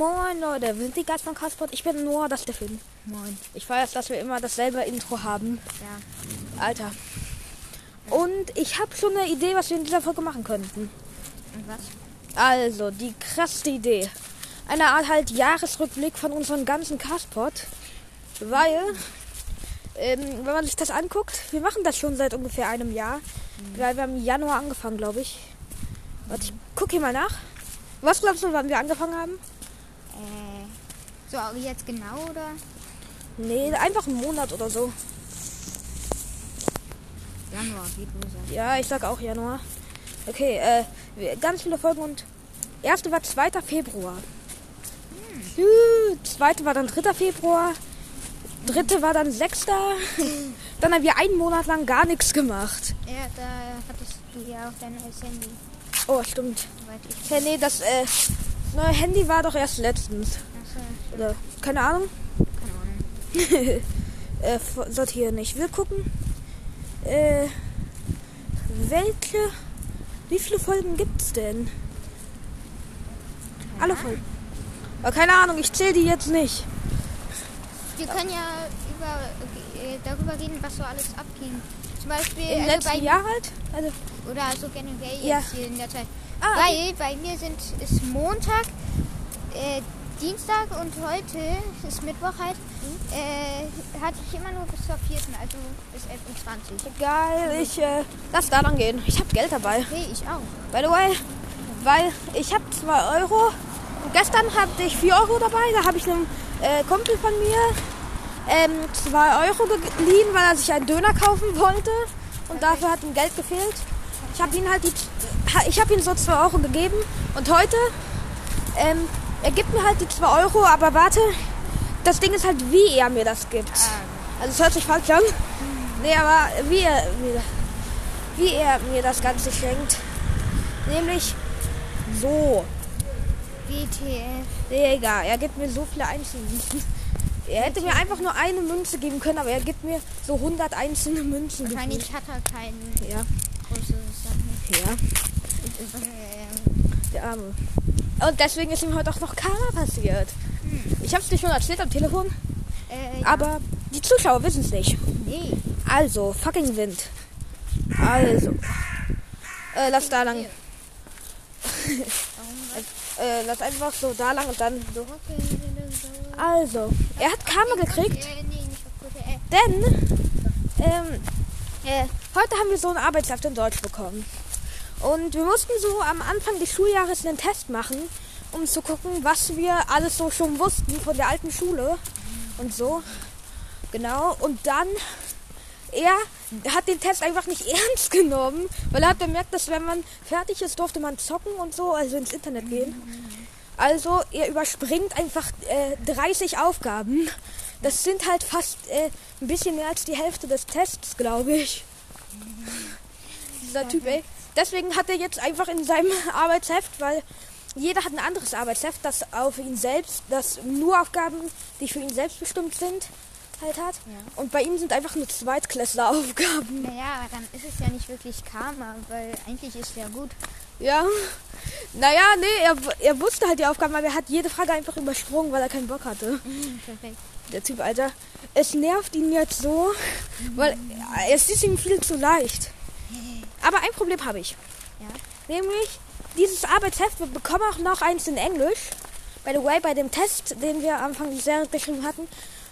Moin Leute, wir sind die Geist von Kasport. Ich bin Noah, das ist der Film. Moin. Ich weiß, dass wir immer dasselbe Intro haben. Ja. Alter. Und ich habe schon eine Idee, was wir in dieser Folge machen könnten. Und was? Also, die krasseste Idee. Eine Art halt Jahresrückblick von unserem ganzen Castpot. Weil, ähm, wenn man sich das anguckt, wir machen das schon seit ungefähr einem Jahr. Weil wir haben im Januar angefangen, glaube ich. Warte, ich guck hier mal nach. Was glaubst du, wann wir angefangen haben? Äh, so jetzt genau oder? Nee, einfach einen Monat oder so. Januar, wie du sagst. Ja, ich sag auch Januar. Okay, äh, ganz viele Folgen und erste war 2. Februar. Juhu, Zweite war dann 3. Februar. Dritte war dann 6. dann haben wir einen Monat lang gar nichts gemacht. Ja, da hattest du ja auch dein neues Handy, Oh, stimmt. Ja, nee, das äh, neue Handy war doch erst letztens. Achso, Oder, keine Ahnung. keine Ahnung. äh, sortieren. Ich will gucken. Äh, welche. Wie viele Folgen gibt's denn? Alle Folgen. Aber keine Ahnung, ich zähle die jetzt nicht. Wir können ja über, äh, darüber reden, was so alles abging. Zum Beispiel Im also letzten bei, Jahr halt? Also, oder so generell Ja. jetzt hier in der Zeit. Ah, Weil bei mir sind ist Montag, äh, Dienstag und heute ist Mittwoch halt. Mhm. Äh, hatte ich immer nur bis zur vierten, also bis 11.20 Uhr. geil, ich äh, lass da lang gehen. Ich habe Geld dabei. Okay, ich auch. By the way, weil ich habe 2 Euro. Und gestern hatte ich 4 Euro dabei. Da habe ich einem äh, Kumpel von mir ähm, 2 Euro geliehen, weil er sich einen Döner kaufen wollte. Und dafür hat ihm Geld gefehlt. Ich habe ihm halt die, ich habe ihm so 2 Euro gegeben. Und heute, ähm, er gibt mir halt die 2 Euro, aber warte, das Ding ist halt, wie er mir das gibt. Also es hört sich falsch an. Nee, aber wie er mir, wie er mir das Ganze schenkt. Nämlich so. WTF. Nee, egal, er gibt mir so viele einzelne Münzen. Er hätte mir einfach nur eine Münze geben können, aber er gibt mir so 100 einzelne Münzen. Wahrscheinlich hat er keinen. Ja, großes Sachen. ja, der Arme. Und deswegen ist ihm heute auch noch Karma passiert. Ich habe es dir schon erzählt am Telefon, äh, aber die Zuschauer wissen es nicht. nee. Also, fucking Wind. Also. Äh, lass da lang. Warum Äh, lass einfach so da lang und dann so. Also, er hat Karma gekriegt, Äh, äh, denn ähm, äh, heute haben wir so ein Arbeitsheft in Deutsch bekommen. Und wir mussten so am Anfang des Schuljahres einen Test machen, um zu gucken, was wir alles so schon wussten von der alten Schule und so. Genau. Und dann, er hat den Test einfach nicht ernst genommen, weil er hat bemerkt, dass wenn man fertig ist, durfte man zocken und so, also ins Internet gehen. Also er überspringt einfach äh, 30 Aufgaben. Das sind halt fast äh, ein bisschen mehr als die Hälfte des Tests, glaube ich. Dieser Typ, ey. Deswegen hat er jetzt einfach in seinem Arbeitsheft, weil jeder hat ein anderes Arbeitsheft, das auf ihn selbst, das nur Aufgaben, die für ihn selbst bestimmt sind, halt hat. Ja. Und bei ihm sind einfach nur Zweitklässler-Aufgaben. Naja, dann ist es ja nicht wirklich Karma, weil eigentlich ist ja gut. Ja. Naja, nee, er, er wusste halt die Aufgaben, aber er hat jede Frage einfach übersprungen, weil er keinen Bock hatte. Perfekt. Der Typ, Alter. Es nervt ihn jetzt so, weil es ist ihm viel zu leicht. Aber ein Problem habe ich. Ja. Nämlich, dieses Arbeitsheft, wir bekommen auch noch eins in Englisch. By the way, bei dem Test, den wir am Anfang des Jahres geschrieben hatten,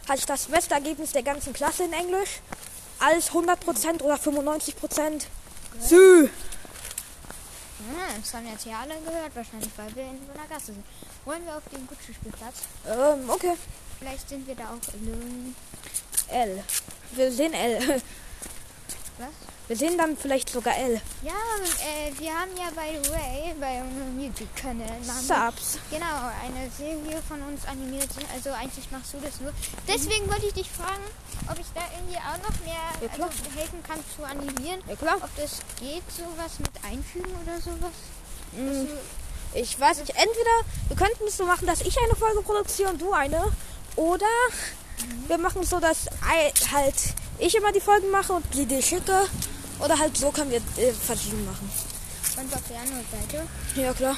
hatte ich das beste Ergebnis der ganzen Klasse in Englisch. Alles 100% oder 95%. Sü. Ah, das haben jetzt hier alle gehört, wahrscheinlich, weil wir in so einer Gasse sind. Wollen wir auf den Gucci-Spielplatz? Ähm, okay. Vielleicht sind wir da auch alone. L. Wir sehen L. Was? Wir sehen dann vielleicht sogar L. Ja, äh, wir haben ja, by the way, bei unserem YouTube-Kanal Subs. genau eine Serie von uns animiert. Also eigentlich machst du das nur. Deswegen wollte ich dich fragen, ob ich da irgendwie auch noch mehr Ja, also, helfen kann zu animieren. Ja, klar. Ob das geht, sowas mit einfügen oder sowas. Also, Ich weiß nicht, entweder wir könnten es so machen, dass ich eine Folge produziere und du eine. Oder wir machen es so, dass halt ich immer die Folgen mache und die dir schicke. Oder halt so können wir äh, verschieden machen. und auf der anderen Seite. Ja, klar.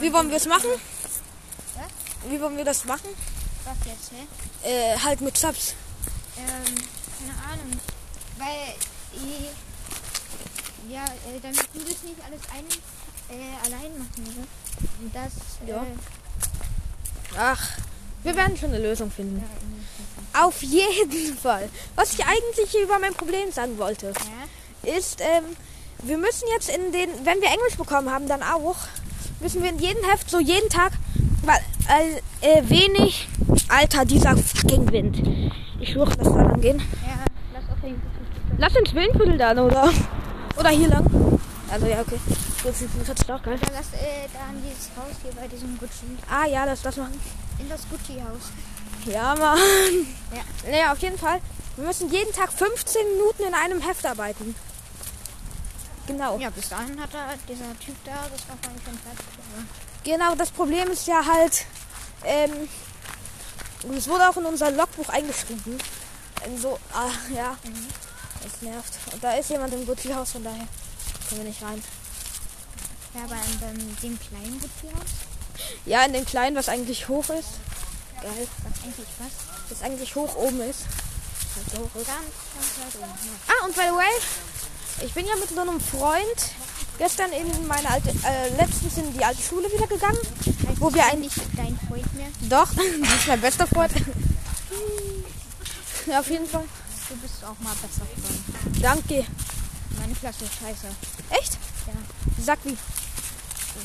Wie wollen wir es machen? Was? wie wollen wir das machen? Was jetzt, hä? Äh, halt mit Subs. Ähm, keine Ahnung. Weil, äh, ja, äh, damit du das nicht alles ein, äh, allein machen musst. Das, Ja. äh, Ach, wir werden schon eine Lösung finden. ja, Auf jeden Fall. Was ich eigentlich über mein Problem sagen wollte, ja. ist, ähm, wir müssen jetzt in den, wenn wir Englisch bekommen haben, dann auch, müssen wir in jedem Heft so jeden Tag, weil, äh, wenig, Alter, dieser fucking Wind. Ich schwöre, das soll lang gehen. Ja, lass auf jeden Fall. Lass ins Windviertel dann, oder? Oder hier lang. Also ja, okay. Gut, das ist auch geil. Dann lass äh, da an dieses Haus hier bei diesem Gucci. Ah ja, das das machen. In das Gucci-Haus. Ja, Mann. Ja. Naja, auf jeden Fall. Wir müssen jeden Tag 15 Minuten in einem Heft arbeiten. Genau. Ja, bis dahin hat er dieser Typ da, das war vorhin schon fertig. Genau, das Problem ist ja halt, ähm, und es wurde auch in unser Logbuch eingeschrieben. In so, ah, ja, Mhm. das nervt. Und da ist jemand im Gucci-Haus, von daher können wir nicht rein. Ja, aber in dem, dem kleinen Gucci-Haus? Ja, in dem kleinen, was eigentlich hoch ist. Geil. Was eigentlich was? Was eigentlich hoch oben ist. Halt so hoch ist. Ganz, ganz weit oben. Ja. Ah, und by the way, ich bin ja mit so einem Freund gestern in meine alte, äh, letztens in die alte Schule wieder gegangen. Wo wir eigentlich dein Freund mehr. Doch, das ist mein bester Freund. ja, auf jeden Fall. Du bist auch mal besser Freund. Danke. Meine Klasse ist scheiße. Echt? Ja. Sag wie.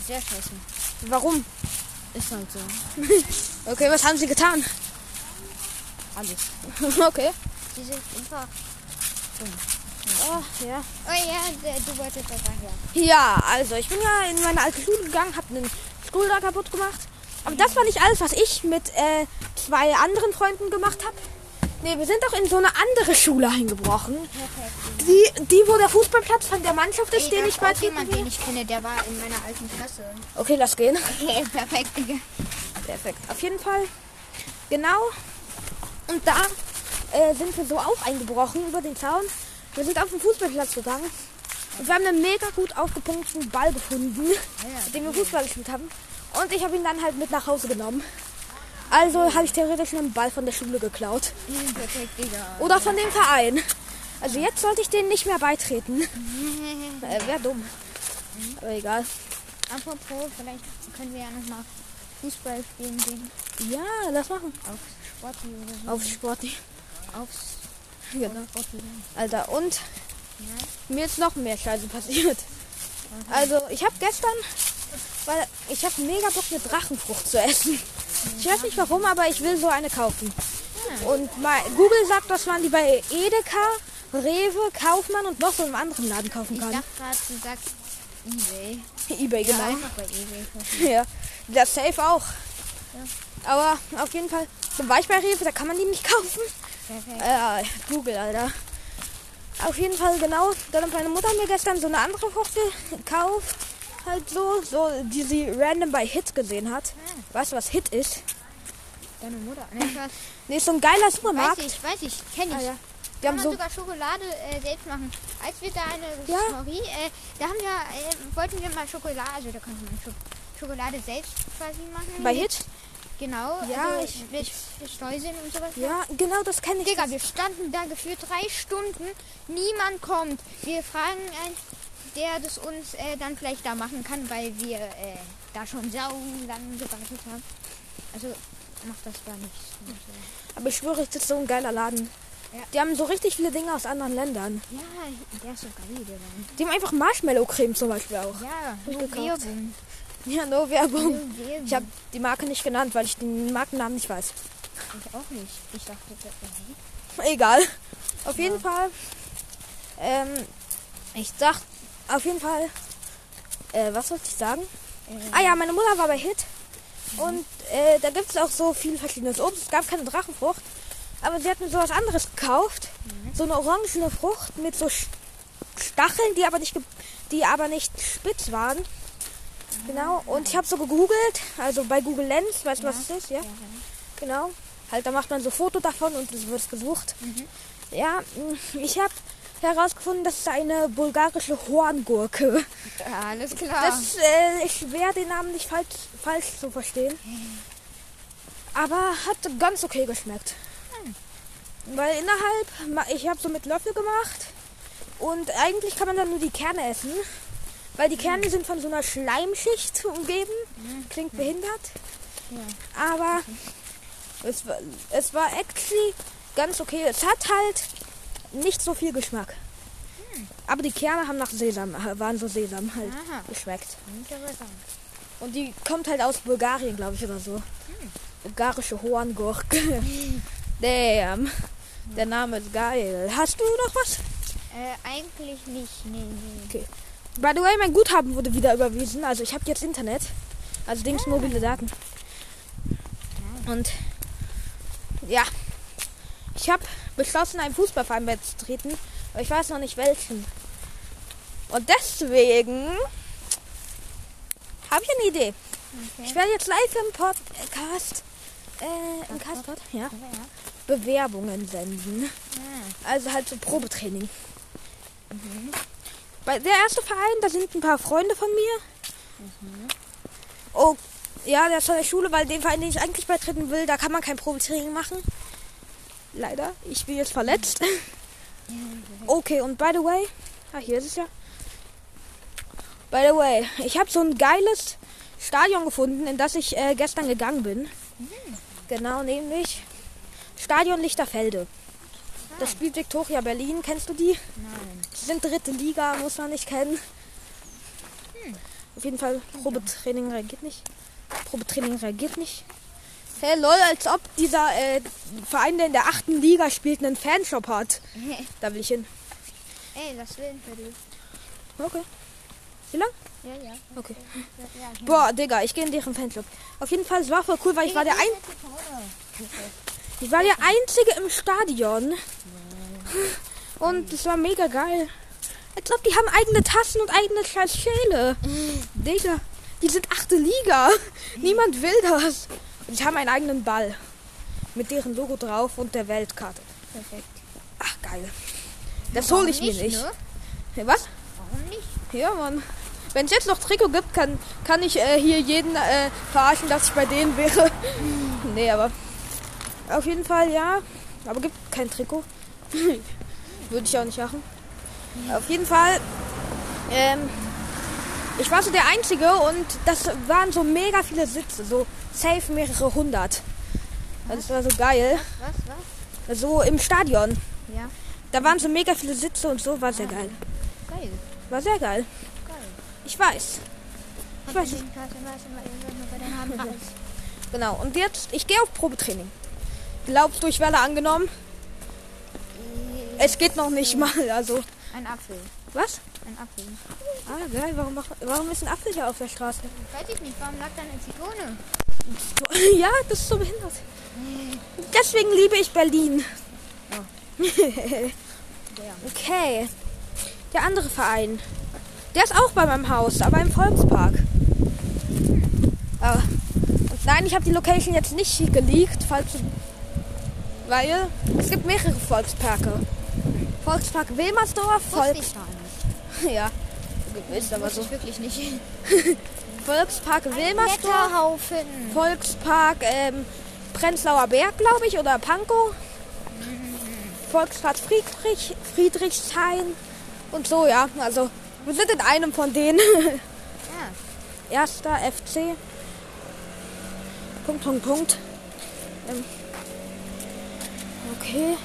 Sehr scheiße. Warum? Ist halt so. Okay, was haben sie getan? Alles. okay. Die sind einfach. Oh, ja. Oh ja, du wolltest das sagen, ja. Ja, also ich bin ja in meine alte Schule gegangen, habe einen Stuhl da kaputt gemacht. Aber das war nicht alles, was ich mit äh, zwei anderen Freunden gemacht habe. Nee, wir sind auch in so eine andere Schule eingebrochen. Perfekt. Die, die wo der Fußballplatz von der Mannschaft ist, Ey, den ich mal jemand, den ich kenne, der war in meiner alten Klasse. Okay, lass gehen. Okay, perfekt, Digga. Perfekt. Auf jeden Fall. Genau. Und da äh, sind wir so auch eingebrochen über den Zaun. Wir sind auf den Fußballplatz gegangen. Und wir haben einen mega gut aufgepunkteten Ball gefunden, mit dem wir Fußball gespielt haben. Und ich habe ihn dann halt mit nach Hause genommen. Also habe ich theoretisch einen Ball von der Schule geklaut. Perfekt, Digga. Oder von dem Verein. Also jetzt sollte ich denen nicht mehr beitreten. Äh, Wäre dumm. Aber egal. Apropos, vielleicht können wir ja noch mal Fußball spielen gehen. Ja, lass machen. Auf Sporty oder so. Auf Sporty. Aufs Genau. Sporty. Alter, und Ja. mir ist noch mehr Scheiße passiert. Also, ich habe gestern, weil ich habe mega Bock, eine Drachenfrucht zu essen. Ich weiß nicht warum, aber ich will so eine kaufen. Und mal, Google sagt, dass man die bei Edeka, Rewe, Kaufmann und noch so einem anderen Laden kaufen Ich kann. dachte gerade, du sagst Ebay. Ebay, Ja, genau. einfach bei Ebay. kaufen. Ja, das Safe auch. Aber auf jeden Fall, war ich bei Rewe, da kann man die nicht kaufen. Äh, Google, Alter. Auf jeden Fall, genau. Dann hat meine Mutter mir gestern so eine andere Frucht gekauft. Halt so, so, die sie random bei Hit gesehen hat. Weißt du, was Hit ist? Deine Mutter. Ne, ich weiß, Nee, ist so ein geiler weiß Supermarkt. ich, weiß ich, kenne ich. Ah, ja. Kann haben so, sogar Schokolade äh, selbst machen. Als wir da eine Ja. Story, äh, da haben wir, äh, wollten wir mal Schokolade, also da konnte man Schok Schokolade selbst quasi machen. bei Hit? Genau, Ja, also ich- mit Streuseln und sowas. Ja, genau, das kenne ich. Digga, wir standen da gefühlt drei Stunden, niemand kommt. Wir fragen einen, der das uns äh, dann vielleicht da machen kann, weil wir äh, da schon sau lange gewartet haben. Also macht das da nicht. nicht so. Aber ich schwöre, das ist so ein geiler Laden. Ja. Die haben so richtig viele Dinge aus anderen Ländern. Ja, der ist so geil, der Mann. Die haben einfach Marshmallow-Creme zum Beispiel auch. Ja, ich nur gekauft. Werbung. Ja, no Werbung. Ich habe die Marke nicht genannt, weil ich den Markennamen nicht weiß. Ich auch nicht. Ich dachte, das wäre Egal. Auf jeden Fall. Ähm, ich dachte, auf jeden Fall. Äh, was wollte ich sagen? äh, Ah ja, meine Mutter war bei Hit. Und äh, da gibt es auch so viel verschiedenes Obst. Es gab keine Drachenfrucht. Aber sie hat mir so was anderes gekauft. So eine orangene Frucht mit so Stacheln, die aber nicht, die aber nicht spitz waren. Genau. Und ich habe so gegoogelt. Also bei Google Lens. Weißt du, was es ist? Ja. Ja, ja. Genau. Halt, da macht man so Foto davon und es wird gesucht. Mhm. Ja, ich habe herausgefunden, das ist eine bulgarische Horngurke. Alles klar. Das äh, ist schwer, den Namen nicht falsch, falsch zu verstehen. Aber hat ganz okay geschmeckt. Weil innerhalb, ich habe so mit Löffel gemacht und eigentlich kann man dann nur die Kerne essen, weil die Kerne sind von so einer Schleimschicht umgeben. Klingt behindert, Ja. aber es war, es war actually ganz okay. Es hat halt nicht so viel Geschmack. Aber die Kerne haben nach Sesam, äh, waren so Sesam halt Aha. geschmeckt. Interessant. Und die kommt halt aus Bulgarien, glaube ich, oder so. Bulgarische Horngurke. Damn. Der Name ist geil. Hast du noch was? Äh, eigentlich nicht. Nee, nee. Okay. By the way, mein Guthaben wurde wieder überwiesen. Also ich habe jetzt Internet. Also Dings mobile Daten. Und ja. Ich habe beschlossen, einen Fußballverein beizutreten. Aber ich weiß noch nicht welchen. Und deswegen habe ich eine Idee. Ich Okay. werde jetzt live im Podcast, äh, im Castpod, ja, Ja. Bewerbungen senden. Ah. Also halt so Probetraining. Bei der erste Verein, da sind ein paar Freunde von mir. Oh, ja, der ist von der Schule, weil den Verein, den ich eigentlich beitreten will, da kann man kein Probetraining machen. Leider, ich bin jetzt verletzt. Okay, und by the way, ah, hier ist es ja. By the way, ich habe so ein geiles Stadion gefunden, in das ich äh, gestern gegangen bin. Genau, nämlich Stadion Lichterfelde. Das spielt Viktoria Berlin. Kennst du die? Nein. Die sind dritte Liga, muss man nicht kennen. Auf jeden Fall, Probetraining reagiert nicht. Probetraining reagiert nicht. Hey, lol, als ob dieser äh, Verein, der in der achten Liga spielt, einen Fanshop hat. Da will ich hin. Ey, das will für dich. Okay. Wie lang? Ja, ja. Okay. Ja, ja. Boah, Digga, ich gehe in deren Fanclub. Auf jeden Fall, es war voll cool, weil ich war der, ein ich war der Einzige im Stadion. Und es war mega geil. Als ob die haben eigene Tassen und eigene Schäle. Digga, die sind achte Liga. Niemand will das. Und die haben einen eigenen Ball. Mit deren Logo drauf und der Weltkarte. Perfekt. Ach, geil. Das hole ich mir nicht. Ne? Hey, was? Warum nicht? Ja, Mann. Wenn es jetzt noch Trikot gibt, kann, kann ich äh, hier jeden äh, verarschen, dass ich bei denen wäre. nee, aber auf jeden Fall ja. Aber gibt kein Trikot. Würde ich auch nicht machen. Auf jeden Fall. Ähm, ich war so der Einzige und das waren so mega viele Sitze. So safe mehrere hundert. Also, das war so geil. Was, was? So im Stadion. Ja. Da waren so mega viele Sitze und so. War sehr geil. Geil. War sehr geil. Geil. Ich weiß. Ich weiß nicht. Genau, und jetzt, ich gehe auf Probetraining. Glaubst du, ich werde angenommen? Es geht noch nicht mal, also. Ein Apfel. Was? Ein Apfel. Ah, geil, warum, warum ist ein Apfel hier auf der Straße? Weiß ich nicht, warum lag da eine Zitrone? Ja, das ist so behindert. Deswegen liebe ich Berlin. Okay. Der andere Verein. Der ist auch bei meinem Haus, aber im Volkspark. Ah, Und nein, ich habe die Location jetzt nicht geleakt, falls du, weil es gibt mehrere Volksparke. Volkspark Wilmersdorf, Volks ja, ist aber so. ich wirklich nicht. Volkspark Wilmersdorf. Volkspark ähm, Prenzlauer Berg, glaube ich, oder Pankow. Volkspark Friedrich, Friedrichshain und so, ja. Also wir sind in einem von denen. Ja. Erster FC. Punkt, Punkt, Punkt. Ähm. Okay.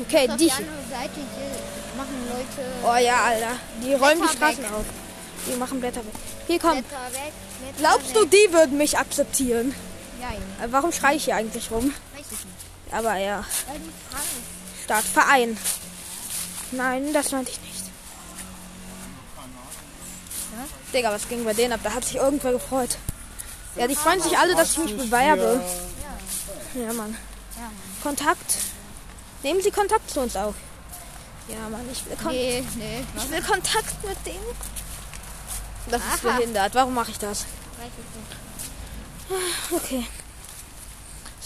Okay, Auf die. die andere Seite hier machen Leute Oh ja, Alter. Die räumen die Straßen auf. Die machen Blätter weg. Hier komm. Blätter weg. Blätter Glaubst du, die würden mich akzeptieren? Nein, Äh, Warum schreie ich hier eigentlich rum? weiß ich nicht. Aber ja. Weil die krank Start Verein. Nein, das meinte ich nicht. Digga, was ging bei denen ab? Da hat sich irgendwer gefreut. Ja, die freuen sich alle, dass ich mich bewerbe. Ja, Mann. Ja, Mann. Kontakt. Nehmen Sie Kontakt zu uns auf. Ja, Mann, ich will, Kon Nee, nee, ich will Kontakt mit denen. Das ist Aha. behindert. Warum mache ich das? Nicht. Okay.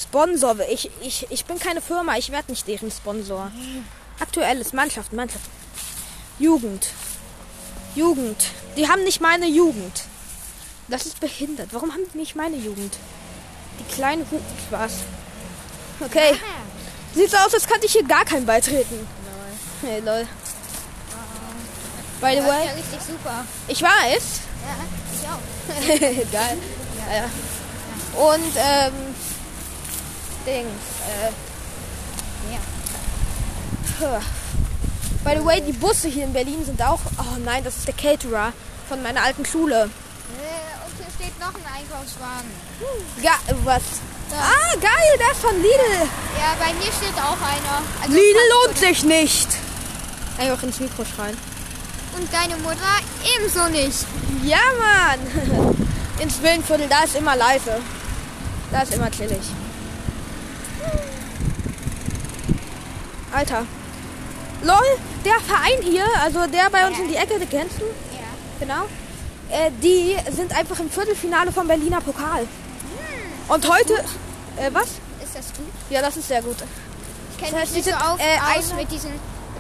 Sponsor. Ich, ich, ich bin keine Firma. Ich werde nicht deren Sponsor. Aktuelles. Mannschaft, Mannschaft. Jugend. Jugend. Die haben nicht meine Jugend. Das ist behindert. Warum haben die nicht meine Jugend? Die kleine Hu Spaß. Okay. Sieht so aus, als könnte ich hier gar keinen beitreten. Hey, lol. By the Das ist way, ja richtig super. ich weiß. Ja, ich auch. Geil. Ja. ja. Und, ähm, Dings, äh, Ja. By the way, die Busse hier in Berlin sind auch. Oh nein, das ist der Caterer von meiner alten Schule. Äh, Und hier steht noch ein Einkaufswagen. Ja, was? Ah, geil, der von Lidl. Ja, bei mir steht auch einer. Also Lidl lohnt sich nicht. Einfach ins Mikro schreien. Und deine Mutter ebenso nicht. Ja, Mann. Ins Willenviertel, da ist immer leise. Da ist immer chillig. Alter. Lol, der Verein hier, also der bei uns Ja. in die Ecke, den kennst du? Ja. Genau. Äh, die sind einfach im Viertelfinale vom Berliner Pokal. Und heute. Äh, was? Ist das gut? Ja, das ist sehr gut. Ich kenne Das heißt, mich nicht so auf, äh, aus mit diesen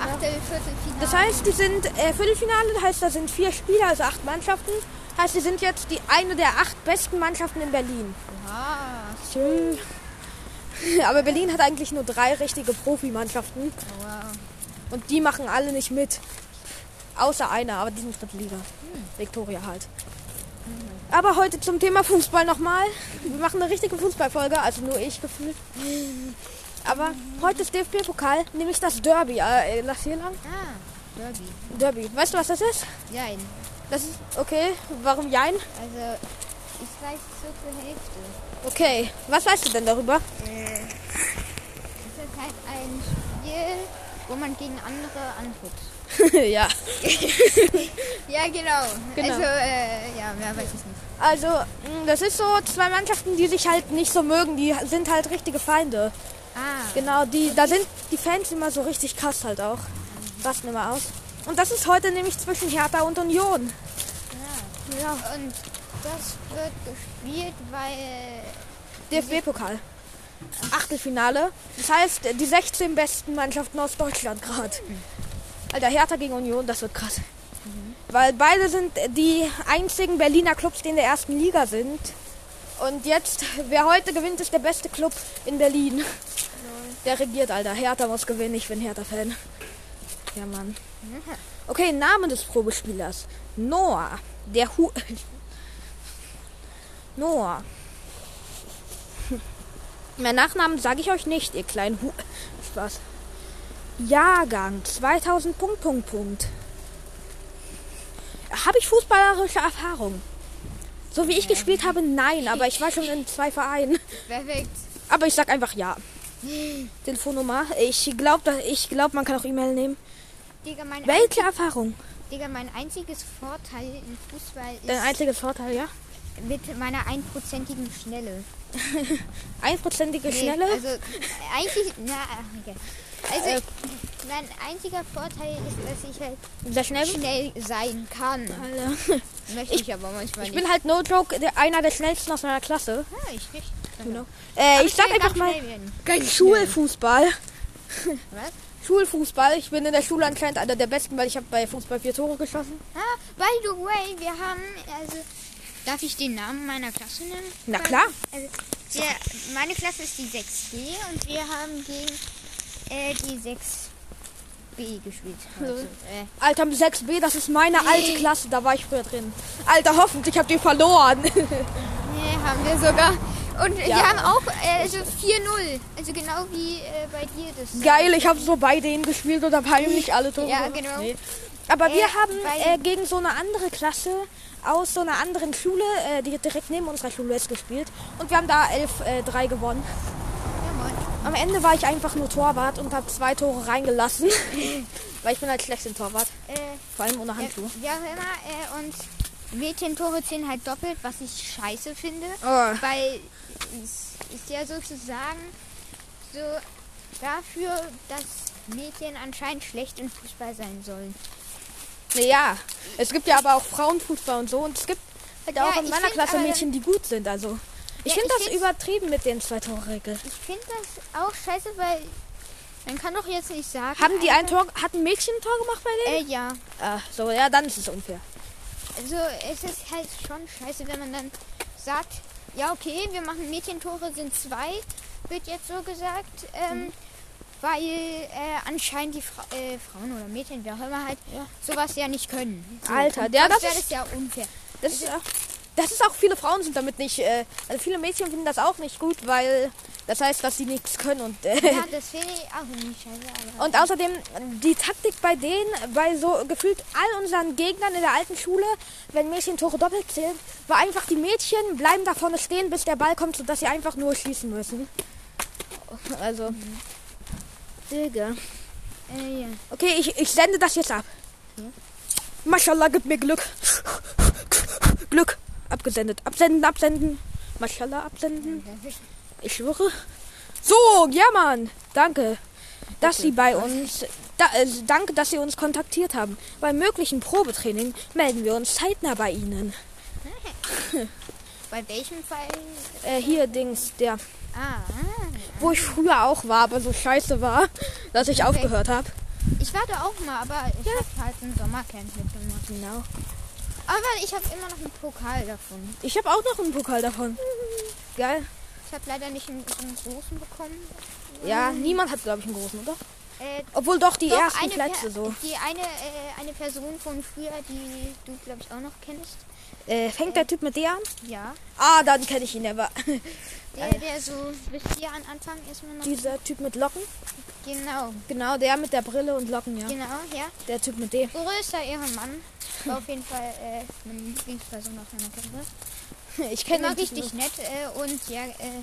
Achtel, Viertelfinale. Das heißt, die sind äh, Viertelfinale, das heißt, da sind vier Spieler, also acht Mannschaften. Heißt, die sind jetzt die eine der acht besten Mannschaften in Berlin. Ah, Schön. Aber Berlin hat eigentlich nur drei richtige Profimannschaften wow. und die machen alle nicht mit. Außer einer, aber die sind dritte Liga. Victoria halt. Aber heute zum Thema Fußball nochmal. Wir machen eine richtige Fußballfolge, also nur ich gefühlt. Aber heute ist DFB-Pokal, nämlich das Derby. Äh, lass hier lang. Ah, Derby. Derby. Weißt du, was das ist? Jein. Das ist okay. Warum Jein? Also, ich weiß so zur Hälfte. Okay. Was weißt du denn darüber? Äh, es ist halt ein Spiel, wo man gegen andere antritt. ja. Ja, genau. Genau. Also, äh, ja, mehr weiß ich nicht. Also, mh, das ist so zwei Mannschaften, die sich halt nicht so mögen. Die sind halt richtige Feinde. Ah, Genau, die, da sind die Fans immer so richtig krass halt auch. Rasten immer aus. Und das ist heute nämlich zwischen Hertha und Union. ja. Ja. Und das wird gespielt, weil DFB-Pokal. Achtelfinale. Das heißt, die 16 besten Mannschaften aus Deutschland gerade. Alter, Hertha gegen Union, das wird krass. Weil beide sind die einzigen Berliner Clubs, die in der ersten Liga sind. Und jetzt, wer heute gewinnt, ist der beste Club in Berlin. Der regiert, Alter. Hertha muss gewinnen, ich bin Hertha-Fan. Ja, Mann. Okay, Name des Probespielers. Noah. Der Hu... Noah. Mein Nachnamen sage ich euch nicht, ihr kleinen Hu... Spaß. Jahrgang 2000 Punkt, Punkt, Punkt. Habe ich fußballerische Erfahrung? So wie ich gespielt habe, nein, aber ich war schon in zwei Vereinen. perfekt. Aber ich sag einfach ja. Telefonnummer. Ich glaube, ich glaub, man kann auch E-Mail nehmen. Digga, Welche Erfahrung? Digga, mein einziges Vorteil im Fußball ist Dein einziges Vorteil, ja? mit meiner einprozentigen Schnelle. Einprozentige Nee, Schnelle? Also, eigentlich, na, okay. Also, Äh. mein einziger Vorteil ist, dass ich halt Sehr schnell? schnell sein kann. Alter. Möchte ich, aber manchmal Ich nicht. bin halt no joke der, einer der schnellsten aus meiner Klasse. ah, ich nicht. Genau. Äh, ich sag einfach mal ganz Schulfußball. Was? Schulfußball. Ich bin in der Schule anscheinend einer der besten, weil ich habe bei Fußball vier Tore geschossen. Ah, by the way, wir haben, also, darf ich den Namen meiner Klasse nennen? Na klar. Also, wir, meine Klasse ist die 6D und wir haben gegen äh, die 6B gespielt. Also, äh, Alter, 6B, das ist meine alte Klasse, da war ich früher drin. Alter, hoffentlich habt ihr verloren. nee, haben wir sogar. Und Ja. wir haben auch äh, also 4-0. Also genau wie äh, bei dir das. Geil, ich habe so bei denen gespielt bei ihm nicht alle Tore. Ja, genau. Nee. Aber wir Äh, haben bei- äh, gegen so eine andere Klasse aus so einer anderen Schule, äh, die direkt neben unserer Schule ist, gespielt. Und wir haben da 11-3 gewonnen. Ja. Am Ende war ich einfach nur Torwart und habe zwei Tore reingelassen. Weil ich bin halt schlecht im Torwart. Äh, Vor allem ohne ja, Handschuhe. wie auch immer. Äh, und Mädchentore zählen halt doppelt, was ich scheiße finde. Oh. Weil es ist ja sozusagen so dafür, dass Mädchen anscheinend schlecht im Fußball sein sollen. Naja, es gibt ja aber auch Frauenfußball und so. Und es gibt halt Ja, auch in ich meiner Klasse Mädchen, die gut sind. Also ich Ja, finde das übertrieben mit den zwei Tore-Regel. Ich finde das auch scheiße, weil man kann doch jetzt nicht sagen. Haben die ein Tor, hat ein Mädchen ein Tor gemacht bei denen? Äh, ja. Ah, so, ja, dann ist es unfair. Also es ist halt schon scheiße, wenn man dann sagt, Ja, okay, wir machen Mädchentore sind zwei, wird jetzt so gesagt. Ähm, Mhm. Weil äh, anscheinend die Fra äh, Frauen oder Mädchen, wie auch immer, halt Ja. sowas ja nicht können. So, Alter, ja, das wäre ist- das ja unfair. Das ist, auch- das ist auch, viele Frauen sind damit nicht, äh, also viele Mädchen finden das auch nicht gut, weil das heißt, dass sie nichts können und äh, Ja, das finde ich auch nicht scheiße. Und außerdem die Taktik bei denen, bei so gefühlt all unseren Gegnern in der alten Schule, wenn Mädchen Tore doppelt zählen, war einfach die Mädchen bleiben da vorne stehen, bis der Ball kommt, sodass sie einfach nur schießen müssen. Also. Digga. äh, ja. Okay, ich, ich sende das jetzt ab. Mashallah, gib mir Glück. Glück. Abgesendet. Absenden, absenden. Mashallah, absenden. Ich schwöre. So, ja Mann. Danke, dass Sie bei uns, da, äh, danke, dass Sie uns kontaktiert haben. Beim möglichen Probetraining melden wir uns zeitnah bei Ihnen. Bei welchem Fall? Äh, hier Dings, der, Ah, wo ich früher auch war, aber so scheiße war, dass ich aufgehört habe. ich war da auch mal, aber ich habe halt ein Sommercamp mitgemacht. Genau. Aber ich habe immer noch einen Pokal davon. Ich habe auch noch einen Pokal davon. Geil. Ich habe leider nicht einen, einen großen bekommen. Ja, niemand hat, glaube ich, einen großen, oder? Äh, Obwohl doch die doch, ersten Plätze Per- so. Die eine, äh, eine Person von früher, die du, glaube ich, auch noch kennst. Äh, fängt der Typ mit D an? Ja. Ah, dann kenne ich ihn, war. Der, der so bis hier an Anfang erstmal noch. Dieser Typ mit Locken. Genau, Genau, der mit der Brille und Locken, ja. genau, ja. Der Typ mit D. Größter Ehrenmann. War auf jeden Fall äh, meine Lieblingsperson auf meiner Klasse. Ich kenne ihn richtig nett äh, und ja, äh,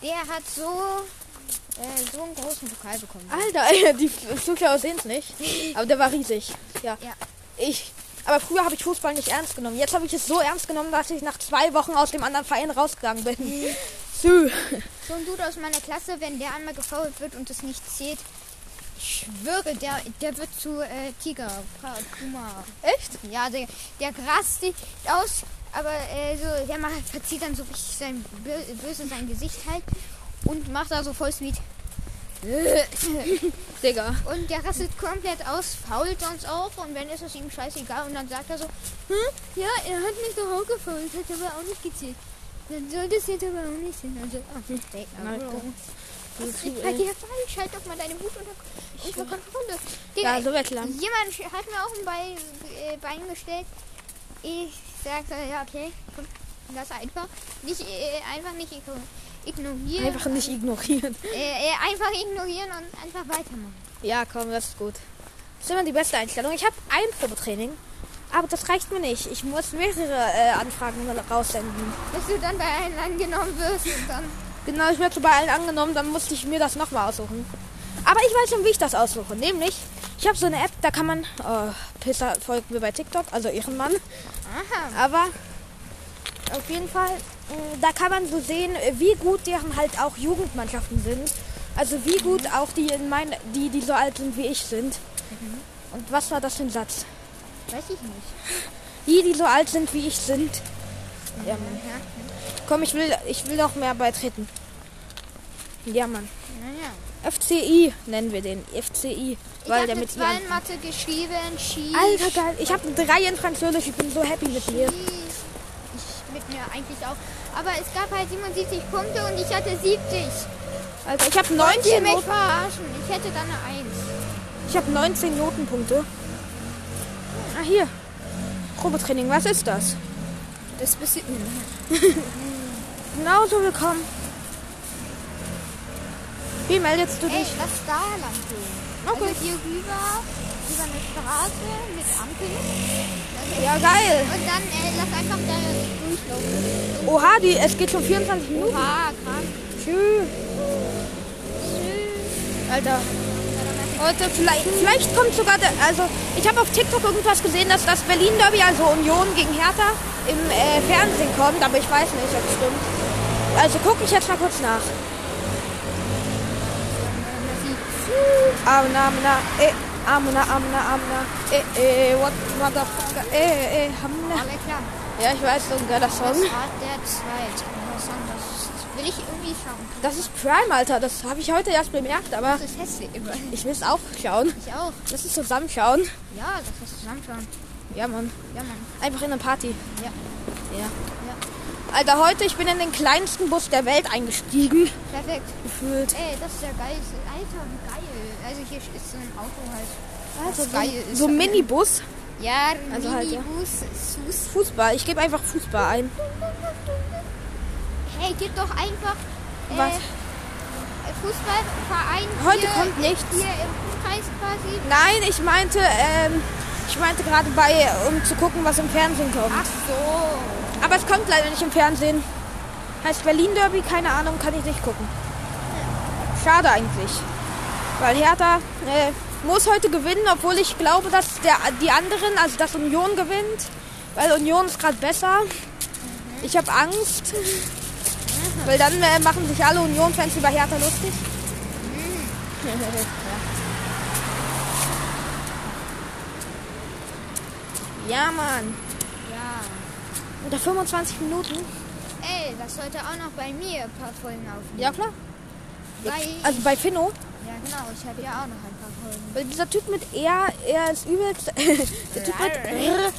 der hat so, äh, so einen großen Pokal bekommen. Alter, die Zuschauer sehen es nicht. Aber der war riesig. Ja. Ja. Ich. Aber früher habe ich Fußball nicht ernst genommen. Jetzt habe ich es so ernst genommen, dass ich nach zwei Wochen aus dem anderen Verein rausgegangen bin. Sü. So ein Dude aus meiner Klasse, wenn der einmal gefault wird und es nicht zählt, ich schwöre, der, der wird zu äh, Tiger, Puma. Echt? Ja, der, der rastet aus, aber äh, so, der macht, verzieht dann so richtig sein Bö- böse sein Gesicht halt und macht da so voll Speed. Digga. Und der rastet komplett aus, fault sonst auch und wenn ist es ihm scheißegal und dann sagt er so, hm, ja, er hat mich doch auch gefault, hat aber auch nicht gezählt. Dann sollte es jetzt aber auch nicht sein. Also, ach. Bro. Was ist ey. dir falsch? Halt doch mal deine Wut unter, unter Kontrolle. Digga, Ja, so weg lang. jemand hat mir auch ein Bein, äh, Bein gestellt. Ich sagte, ja, okay, komm, lass einfach. Nicht, äh, einfach nicht igno- ignorieren. Einfach nicht ignorieren. Äh, äh, einfach ignorieren und einfach weitermachen. Ja, komm, das ist gut. Das ist immer die beste Einstellung. Ich habe ein Probetraining, aber das reicht mir nicht. Ich muss mehrere äh, Anfragen raussenden. Bis du dann bei allen angenommen wirst und dann. Genau, ich werde bei allen angenommen, dann musste ich mir das nochmal aussuchen. Aber ich weiß schon, wie ich das aussuche. Nämlich, ich habe so eine App, da kann man, oh, Pisser folgt mir bei TikTok, also Ehrenmann. Aha. Aber auf jeden Fall, mh, da kann man so sehen, wie gut deren halt auch Jugendmannschaften sind. Also wie gut auch die in mein, die, die so alt sind wie ich sind. Und was war das für ein Satz? Weiß ich nicht. Die, die so alt sind wie ich sind. Ja, Mann. Ja, Komm, ich will, ich will noch mehr beitreten. Ja, Mann. naja. FCI nennen wir den. FCI. Ich Weil habe der mit 2 in. Mathe geschrieben. Ski. Alter, geil. Ich habe 3 in Französisch. Ich bin so happy mit mir. Mit mir eigentlich auch. Aber es gab halt 77 Punkte und ich hatte 70. Alter, ich habe Wollt 19, ihr mich Not verarschen? Ich hätte dann eine 1. ich hab 19 Notenpunkte. Ah, hier. Probetraining. Was ist das? Das bisschen. Genauso willkommen. Wie meldest du Ey, dich? lass da lang gehen. Okay. Also hier rüber, über eine Straße mit Ampel. Ja, geil. Und dann äh, lass einfach da durchlaufen. Oha, die, es geht schon 24 Minuten. Oha, krank. Tschüss. Alter. Heute vielleicht, vielleicht kommt sogar der, also ich habe auf TikTok irgendwas gesehen, dass das Berlin Derby, also Union gegen Hertha, im äh, Fernsehen kommt, aber ich weiß nicht, ob es stimmt. Also gucke ich jetzt mal kurz nach. Amna, amna, eh, amna, amna, amna, eh, eh, what motherfucker, eh, eh, hamna. Aber klar. Ja, ich weiß, so ein geiler Das Song. hat der. Das das will ich irgendwie schauen. Das ist Prime, Alter, das habe ich heute erst bemerkt, aber Das ist hässlich. ich will es auch schauen. Ich auch. Lass uns zusammenschauen. Ja, das ist zusammenschauen. Ja, Mann. Ja, Mann. Einfach in einer Party. Ja. Ja. Ja. Alter, heute, ich bin in den kleinsten Bus der Welt eingestiegen. Perfekt. Gefühlt. Ey, das ist der geilste. Alter, wie geil. Also hier ist so ein Auto halt. Also geil so, ist. so ein Minibus. Ja, Also halt, ja. Minibus. Fußball. Ich gebe einfach Fußball ein. Hey, gib doch einfach äh, Was? Fußballverein Heute hier, kommt nichts. hier im Umkreis quasi. Nein, ich meinte, ähm, ich meinte gerade bei, um zu gucken, was im Fernsehen kommt. Ach so. Aber es kommt leider nicht im Fernsehen. Heißt Berlin Derby, keine Ahnung, kann ich nicht gucken. Schade eigentlich. Weil Hertha äh, muss heute gewinnen, obwohl ich glaube, dass der, die anderen, also dass Union gewinnt. Weil Union ist gerade besser. Ich habe Angst. Weil dann äh, machen sich alle Union-Fans über Hertha lustig. ja, Mann. Ja. Unter 25 Minuten. Ey, das sollte auch noch bei mir ein paar Folgen aufnehmen. Ja, klar. Weil, Also bei Finno. Ja genau, ich habe ja auch noch ein paar Folgen. Weil dieser Typ mit er, er ist übelst. der Typ mit R,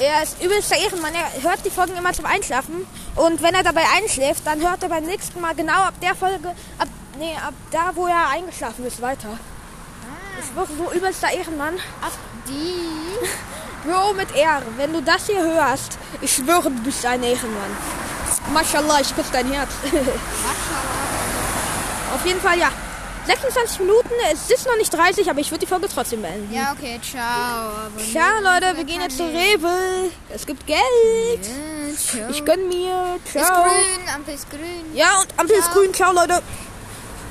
er ist übelster Ehrenmann. Er hört die Folgen immer zum Einschlafen. Und wenn er dabei einschläft, dann hört er beim nächsten Mal genau ab der Folge, ab, nee, ab da, wo er eingeschlafen ist, weiter. Ah, Ich wirklich so übelster Ehrenmann. ach, die. Bro mit R, wenn du das hier hörst, ich schwöre, du bist ein Ehrenmann. Mashallah, ich küsse dein Herz. Auf jeden Fall, ja. 26 Minuten, es ist noch nicht 30, aber ich würde die Folge trotzdem beenden. Ja, okay, ciao. Ciao Leute, wir gehen jetzt zu Rewe. Es gibt Geld. Ja. Ich gönn mir. Ist Ciao. grün, Ampel ist grün. Ja, und Ampel ist Ciao. grün. Ciao Leute.